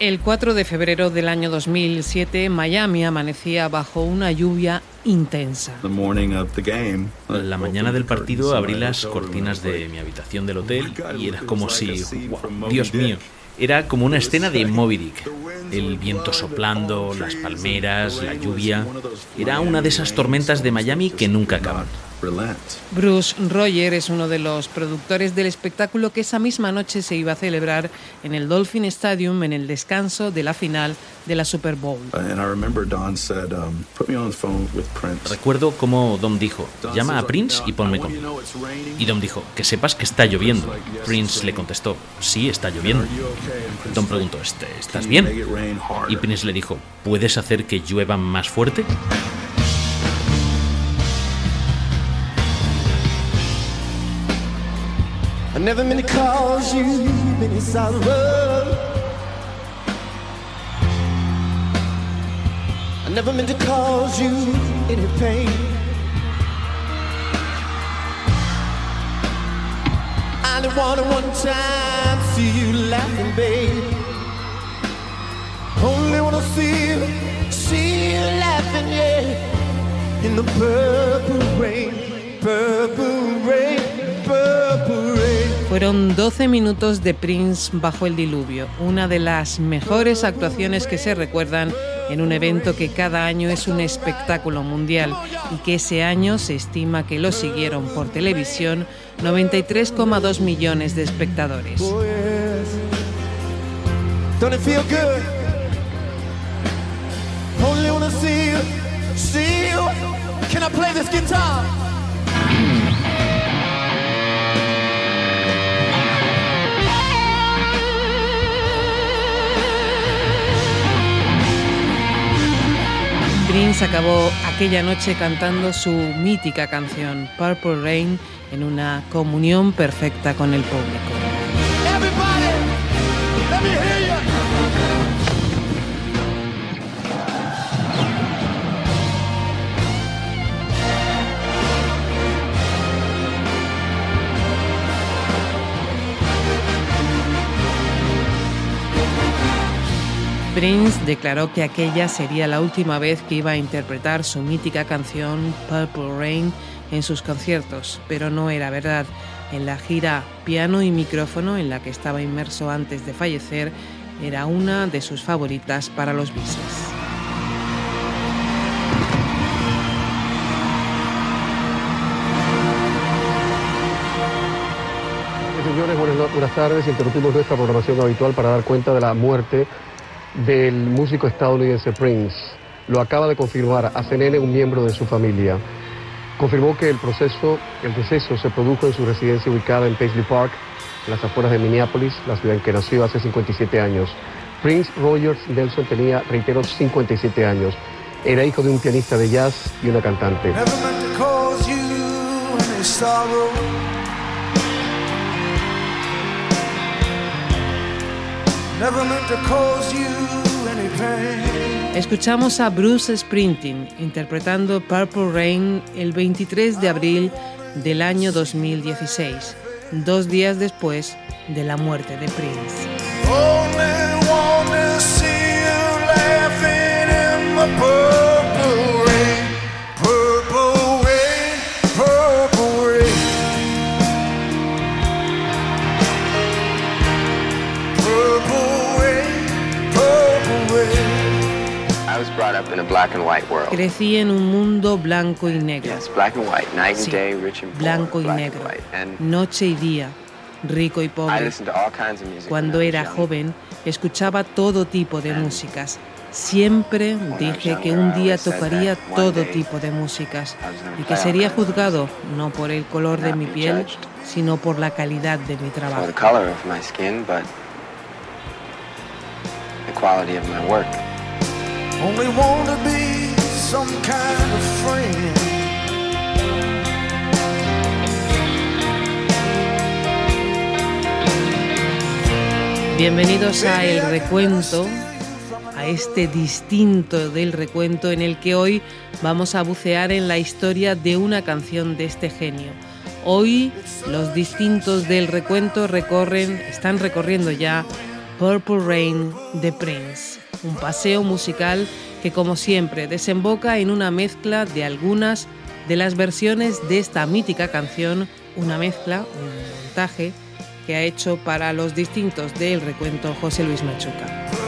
El 4 de febrero del año 2007, Miami amanecía bajo una lluvia intensa. La mañana del partido abrí las cortinas de mi habitación del hotel y era como si, Dios mío, era como una escena de Moby Dick. El viento soplando, las palmeras, la lluvia. Era una de esas tormentas de Miami que nunca acaban. Bruce Roger es uno de los productores del espectáculo que esa misma noche se iba a celebrar en el Dolphin Stadium en el descanso de la final de la Super Bowl. Um, Recuerdo cómo Dom dijo, llama a Prince y ponme conmigo. Y Dom dijo, que sepas que está lloviendo. Prince le contestó, sí, está lloviendo. Dom preguntó, ¿Este, ¿estás bien? Y Prince le dijo, ¿puedes hacer que llueva más fuerte? I never meant to cause you any sorrow. I never meant to cause you any pain. I only wanted one time to see you laughing, babe. Only wanna see you, see you laughing, yeah. In the purple rain, purple rain, purple rain. Fueron 12 minutos de Prince bajo el diluvio, una de las mejores actuaciones que se recuerdan en un evento que cada año es un espectáculo mundial y que ese año se estima que lo siguieron por televisión 93,2 millones de espectadores. Prince acabó aquella noche cantando su mítica canción Purple Rain en una comunión perfecta con el público. Prince declaró que aquella sería la última vez que iba a interpretar su mítica canción Purple Rain en sus conciertos, pero no era verdad. En la gira Piano y Micrófono, en la que estaba inmerso antes de fallecer, era una de sus favoritas para los Beatles. Señores, buenas, tardes. Interrumpimos nuestra programación habitual para dar cuenta de la muerte del músico estadounidense Prince. Lo acaba de confirmar a CNN un miembro de su familia. Confirmó que el proceso, el deceso se produjo en su residencia ubicada en Paisley Park, en las afueras de Minneapolis, la ciudad en que nació hace 57 años. Prince Rogers Nelson tenía, reitero, 57 años. Era hijo de un pianista de jazz y una cantante. Escuchamos a Bruce Sprinting interpretando Purple Rain el 23 de abril del año 2016, dos días después de la muerte de Prince. Crecí en un mundo blanco y negro. Sí, blanco y negro. Noche y día, rico y pobre. Cuando era joven, escuchaba todo tipo de músicas. Siempre dije que un día tocaría todo tipo de músicas y que sería juzgado no por el color de mi piel, sino por la calidad de mi trabajo. Bienvenidos a El Recuento, a este distinto del recuento en el que hoy vamos a bucear en la historia de una canción de este genio. Hoy los distintos del recuento recorren, están recorriendo ya Purple Rain de Prince, un paseo musical que como siempre desemboca en una mezcla de algunas de las versiones de esta mítica canción, una mezcla, un montaje que ha hecho para los distintos del recuento José Luis Machuca.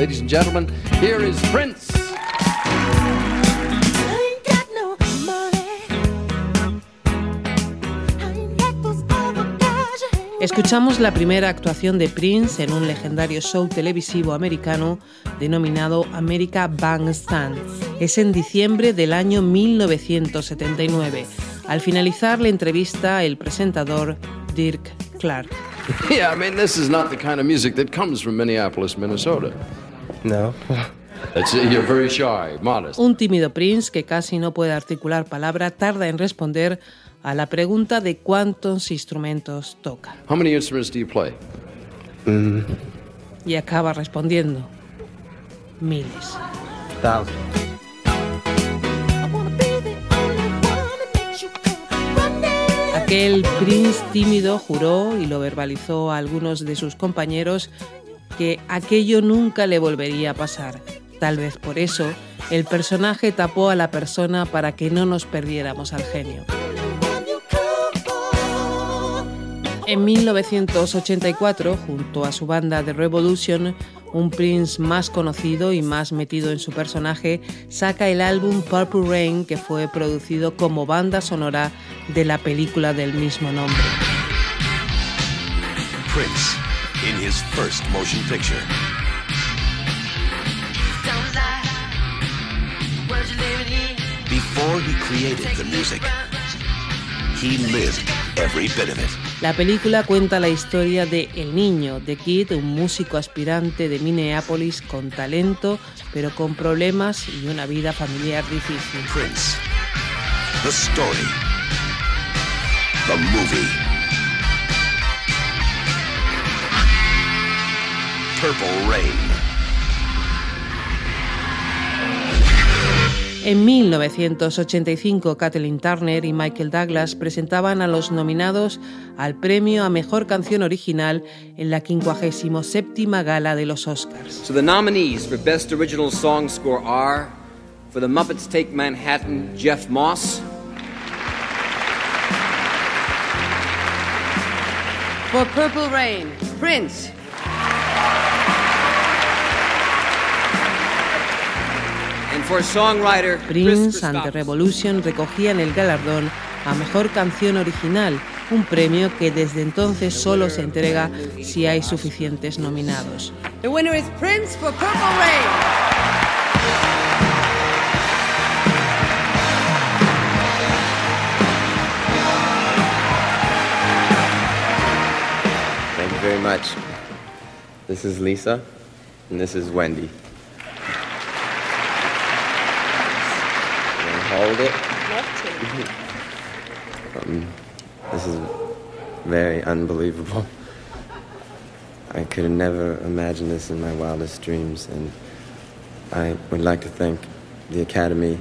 Ladies and gentlemen, here is Prince. Escuchamos la primera actuación de Prince en un legendario show televisivo americano denominado America Bandstand. Es en diciembre del año 1979. Al finalizar la entrevista, el presentador Dirk Clark. Yeah, I mean, this is not the kind of music that comes from Minneapolis, Minnesota. No. you're very shy, modest. Un tímido Prince que casi no puede articular palabra tarda en responder a la pregunta de cuántos instrumentos toca. How many instruments do you play? Mm. Y acaba respondiendo miles. Thousands. Aquel Prince tímido juró y lo verbalizó a algunos de sus compañeros que aquello nunca le volvería a pasar. Tal vez por eso el personaje tapó a la persona para que no nos perdiéramos al genio. En 1984, junto a su banda The Revolution, un Prince más conocido y más metido en su personaje, saca el álbum Purple Rain que fue producido como banda sonora de la película del mismo nombre. Prince, in his first motion picture. Before he created the music, he lived every bit of it. La película cuenta la historia de El Niño, de Kid, un músico aspirante de Minneapolis con talento, pero con problemas y una vida familiar difícil. Prince. The story. The movie. Purple Rain. En 1985, Kathleen Turner y Michael Douglas presentaban a los nominados al premio a Mejor Canción Original en la 57 Gala de los Oscars. So the nominees for Best Original Song Score are for The Muppets Take Manhattan, Jeff Moss. For Purple Rain, Prince. Prince ante Revolution recogían el galardón a Mejor Canción Original, un premio que desde entonces solo se entrega si hay suficientes nominados. The winner is Prince for Purple Rain. Thank you very much. This is Lisa, and this is Wendy. Hold it? Love to. um, this is very unbelievable. I could have never imagined this in my wildest dreams, and I would like to thank the Academy,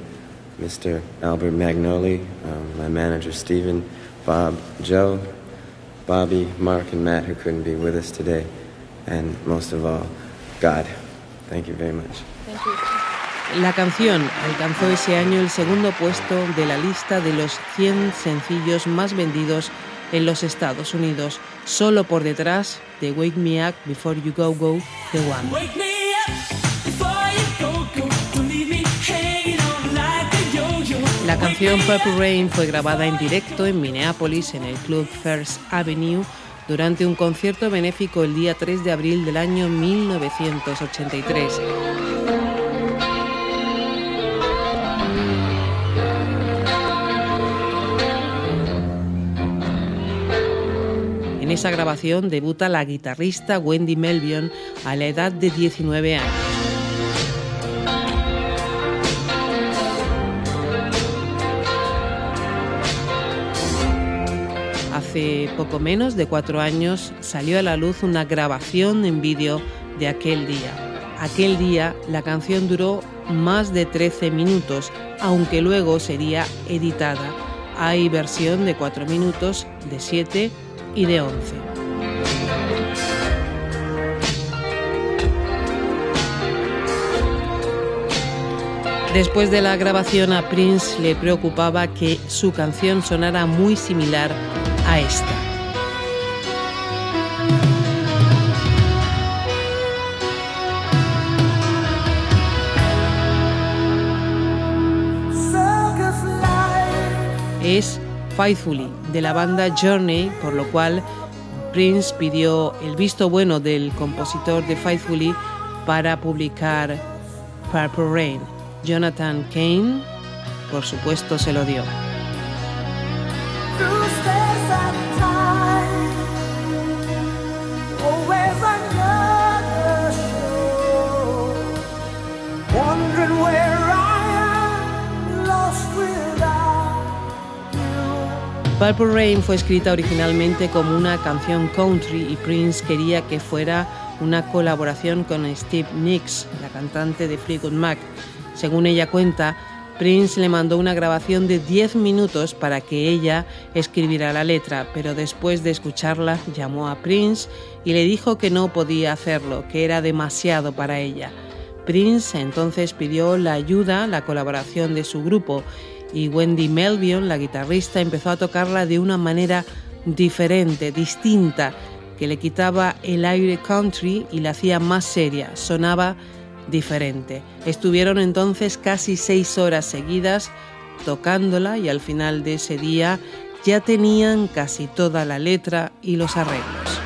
Mr. Albert Magnoli, um, my manager Stephen, Bob, Joe, Bobby, Mark, and Matt who couldn't be with us today, and most of all, God. Thank you very much. Thank you. La canción alcanzó ese año el segundo puesto de la lista de los 100 sencillos más vendidos en los Estados Unidos, solo por detrás de Wake Me Up Before You Go Go, The One. La canción Purple Rain fue grabada en directo en Minneapolis en el club First Avenue durante un concierto benéfico el día 3 de abril del año 1983. En esa grabación debuta la guitarrista Wendy Melvion a la edad de 19 años. Hace poco menos de cuatro años salió a la luz una grabación en vídeo de aquel día. Aquel día la canción duró más de 13 minutos, aunque luego sería editada. Hay versión de 4 minutos, de 7 y de 11. Después de la grabación a Prince le preocupaba que su canción sonara muy similar a esta. Es Faithfully de la banda Journey, por lo cual Prince pidió el visto bueno del compositor de Faithfully para publicar Purple Rain. Jonathan Kane, por supuesto, se lo dio. Purple Rain fue escrita originalmente como una canción country y Prince quería que fuera una colaboración con Steve Nicks, la cantante de Fleetwood Mac. Según ella cuenta, Prince le mandó una grabación de 10 minutos para que ella escribiera la letra, pero después de escucharla llamó a Prince y le dijo que no podía hacerlo, que era demasiado para ella. Prince entonces pidió la ayuda, la colaboración de su grupo y Wendy Melvion, la guitarrista, empezó a tocarla de una manera diferente, distinta, que le quitaba el aire country y la hacía más seria, sonaba diferente. Estuvieron entonces casi seis horas seguidas tocándola y al final de ese día ya tenían casi toda la letra y los arreglos.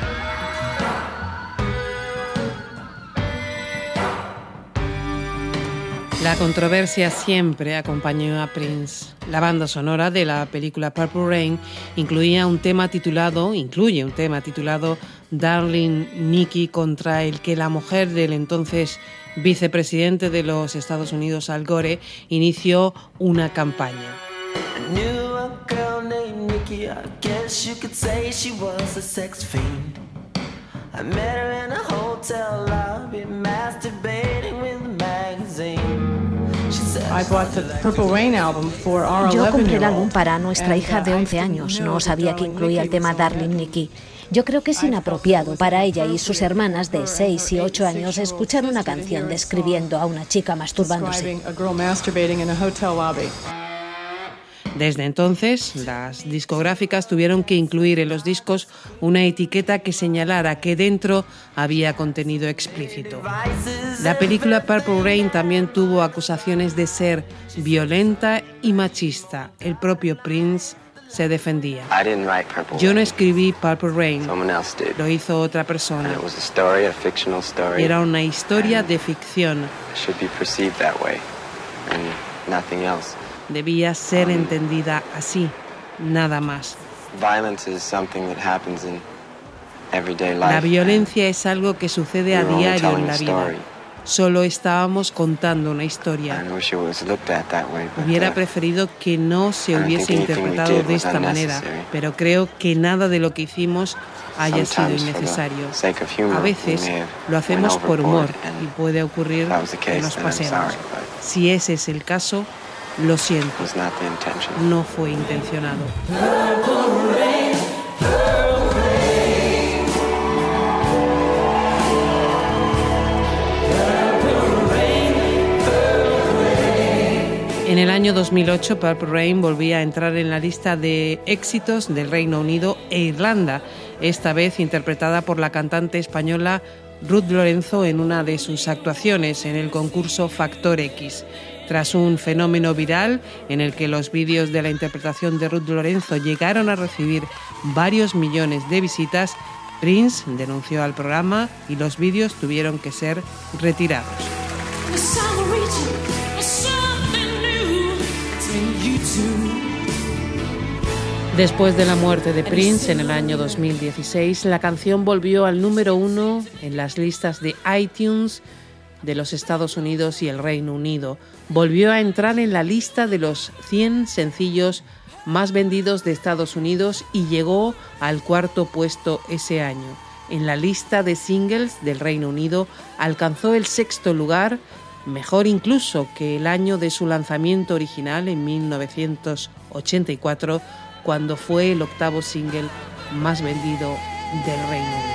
La controversia siempre acompañó a Prince. La banda sonora de la película Purple Rain incluía un tema titulado, incluye un tema titulado Darling Nikki contra el que la mujer del entonces vicepresidente de los Estados Unidos Al Gore inició una campaña. Yo compré el álbum para nuestra hija de 11 años. No sabía que incluía el tema Darling Nikki. Yo creo que es inapropiado para ella y sus hermanas de 6 y 8 años escuchar una canción describiendo a una chica masturbándose. Desde entonces, las discográficas tuvieron que incluir en los discos una etiqueta que señalara que dentro había contenido explícito. La película Purple Rain también tuvo acusaciones de ser violenta y machista. El propio Prince se defendía. Yo no escribí Purple Rain, lo hizo otra persona. Era una historia de ficción debía ser entendida así, nada más. La violencia es algo que sucede a diario en la vida. Solo estábamos contando una historia. Hubiera preferido que no se hubiese interpretado de esta manera, pero creo que nada de lo que hicimos haya sido innecesario. A veces lo hacemos por humor y puede ocurrir que nos pasemos. Si ese es el caso, lo siento, no fue intencionado. En el año 2008, Purple Rain volvía a entrar en la lista de éxitos del Reino Unido e Irlanda, esta vez interpretada por la cantante española Ruth Lorenzo en una de sus actuaciones en el concurso Factor X. Tras un fenómeno viral en el que los vídeos de la interpretación de Ruth Lorenzo llegaron a recibir varios millones de visitas, Prince denunció al programa y los vídeos tuvieron que ser retirados. Después de la muerte de Prince en el año 2016, la canción volvió al número uno en las listas de iTunes de los Estados Unidos y el Reino Unido. Volvió a entrar en la lista de los 100 sencillos más vendidos de Estados Unidos y llegó al cuarto puesto ese año. En la lista de singles del Reino Unido alcanzó el sexto lugar, mejor incluso que el año de su lanzamiento original en 1984 cuando fue el octavo single más vendido del Reino Unido.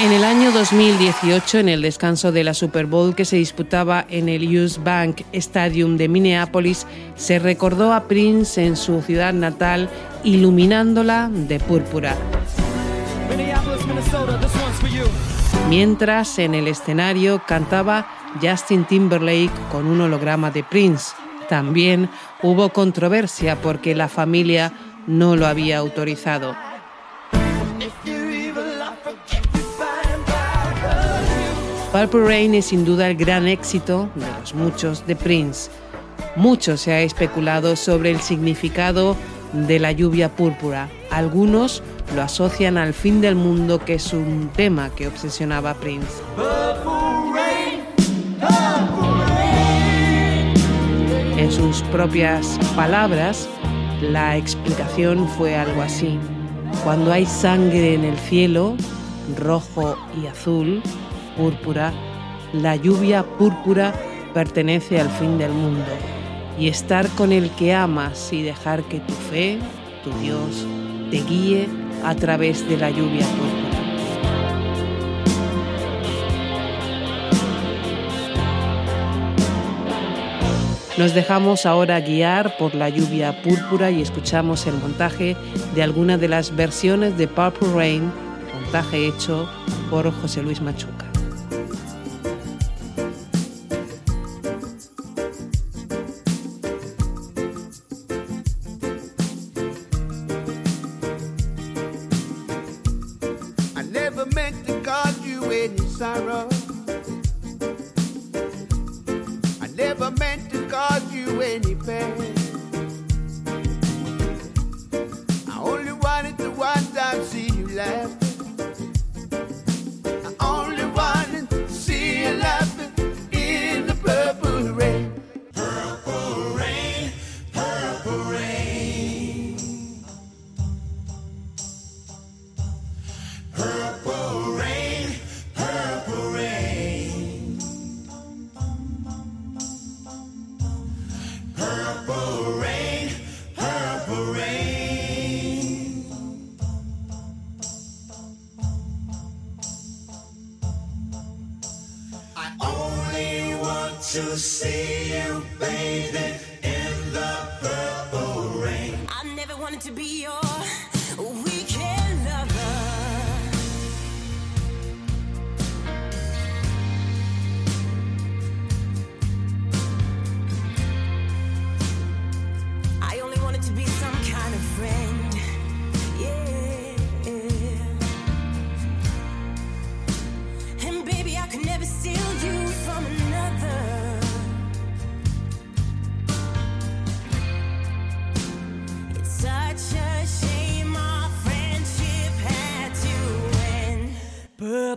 En el año 2018, en el descanso de la Super Bowl que se disputaba en el US Bank Stadium de Minneapolis, se recordó a Prince en su ciudad natal, iluminándola de púrpura. Mientras en el escenario cantaba Justin Timberlake con un holograma de Prince. También hubo controversia porque la familia no lo había autorizado. Purple Rain es sin duda el gran éxito de los muchos de Prince. Mucho se ha especulado sobre el significado de la lluvia púrpura. Algunos lo asocian al fin del mundo, que es un tema que obsesionaba a Prince. En sus propias palabras, la explicación fue algo así. Cuando hay sangre en el cielo, rojo y azul, púrpura, la lluvia púrpura pertenece al fin del mundo. Y estar con el que amas y dejar que tu fe, tu Dios, te guíe a través de la lluvia púrpura. Nos dejamos ahora guiar por la lluvia púrpura y escuchamos el montaje de alguna de las versiones de Purple Rain, montaje hecho por José Luis Machuca.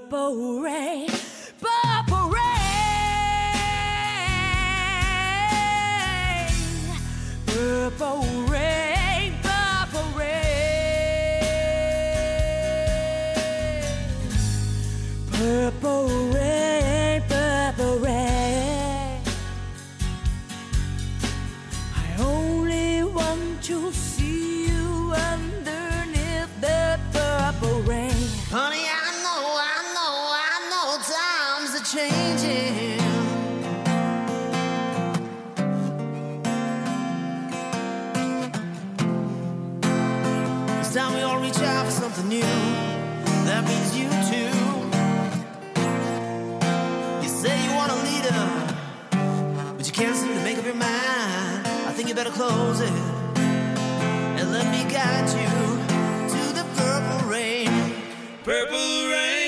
To see say you want a leader, but you can't seem to make up your mind. I think you better close it and let me guide you to the purple rain. Purple rain,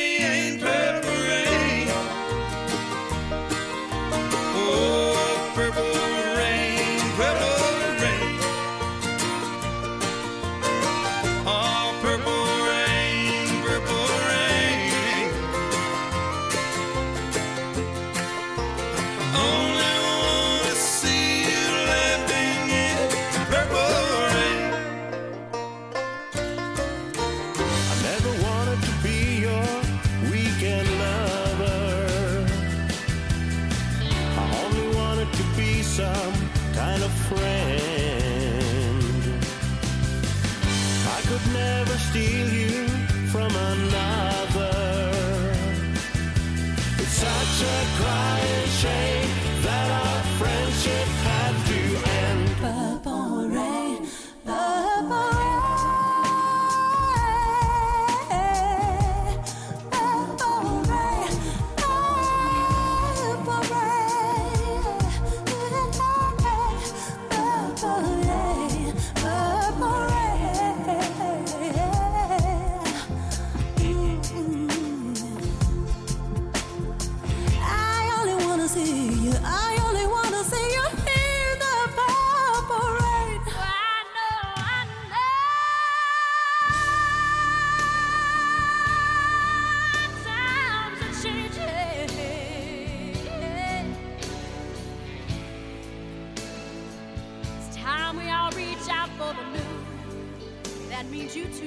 That means you too.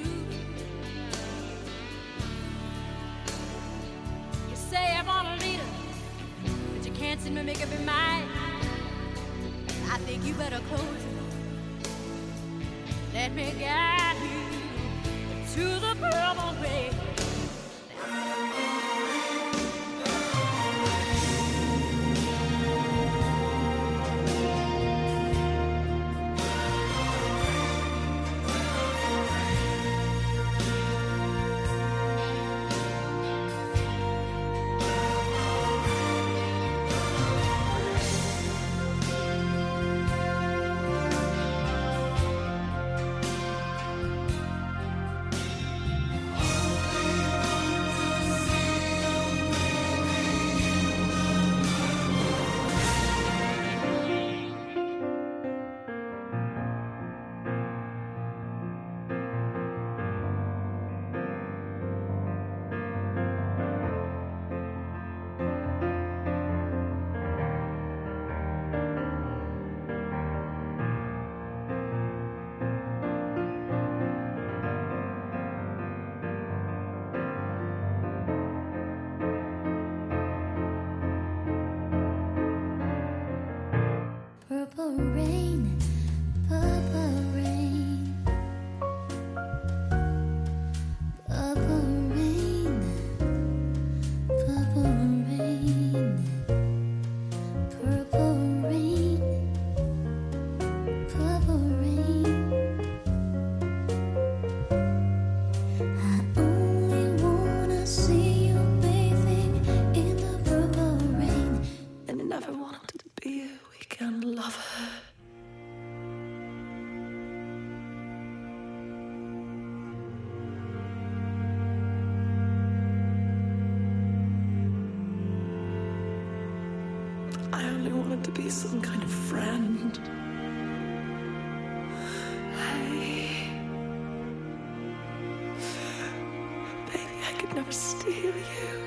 You say I want a leader, but you can't seem to make up your mind. I think you better close it. Let me guide you to the purple rain. Purple rain, some kind of friend. Hey. Baby, I could never steal you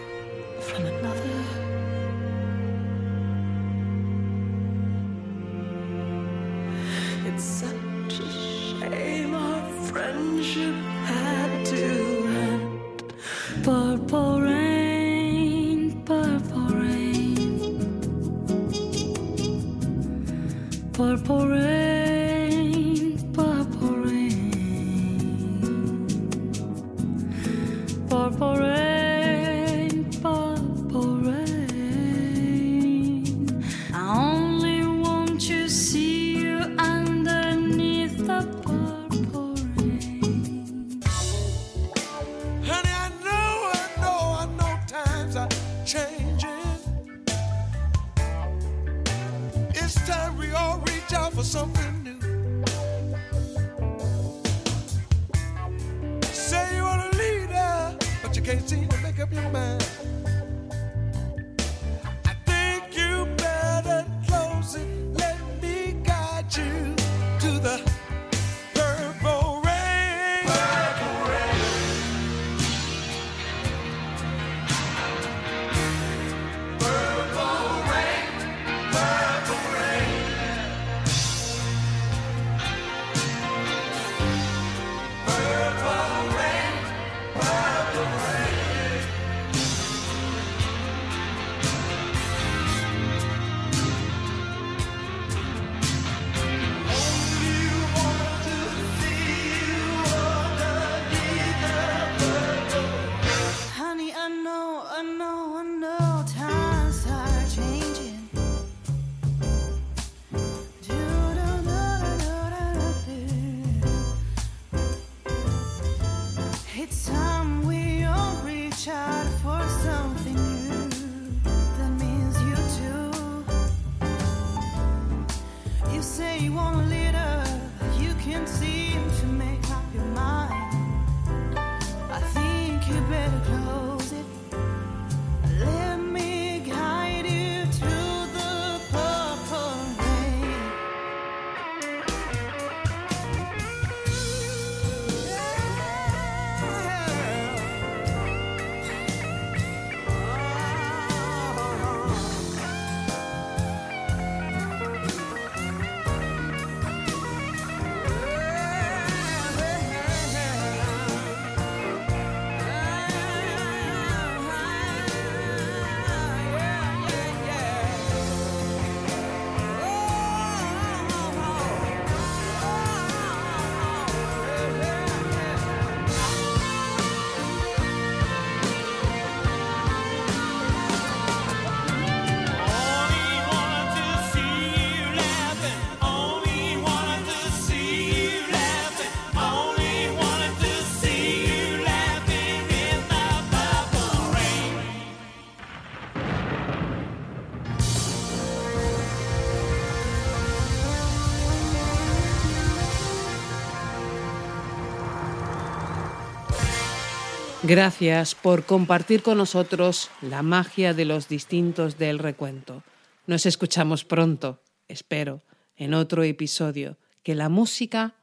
Gracias por compartir con nosotros la magia de los distintos del recuento. Nos escuchamos pronto, espero, en otro episodio. Que la música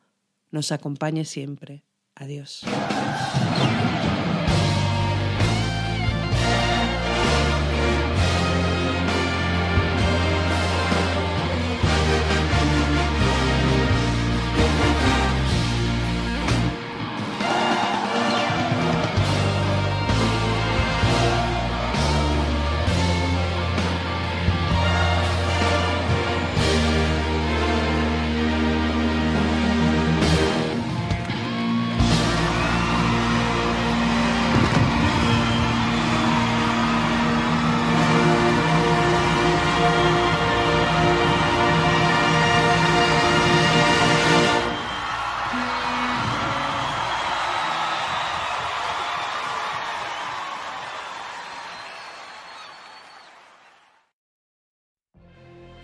nos acompañe siempre. Adiós.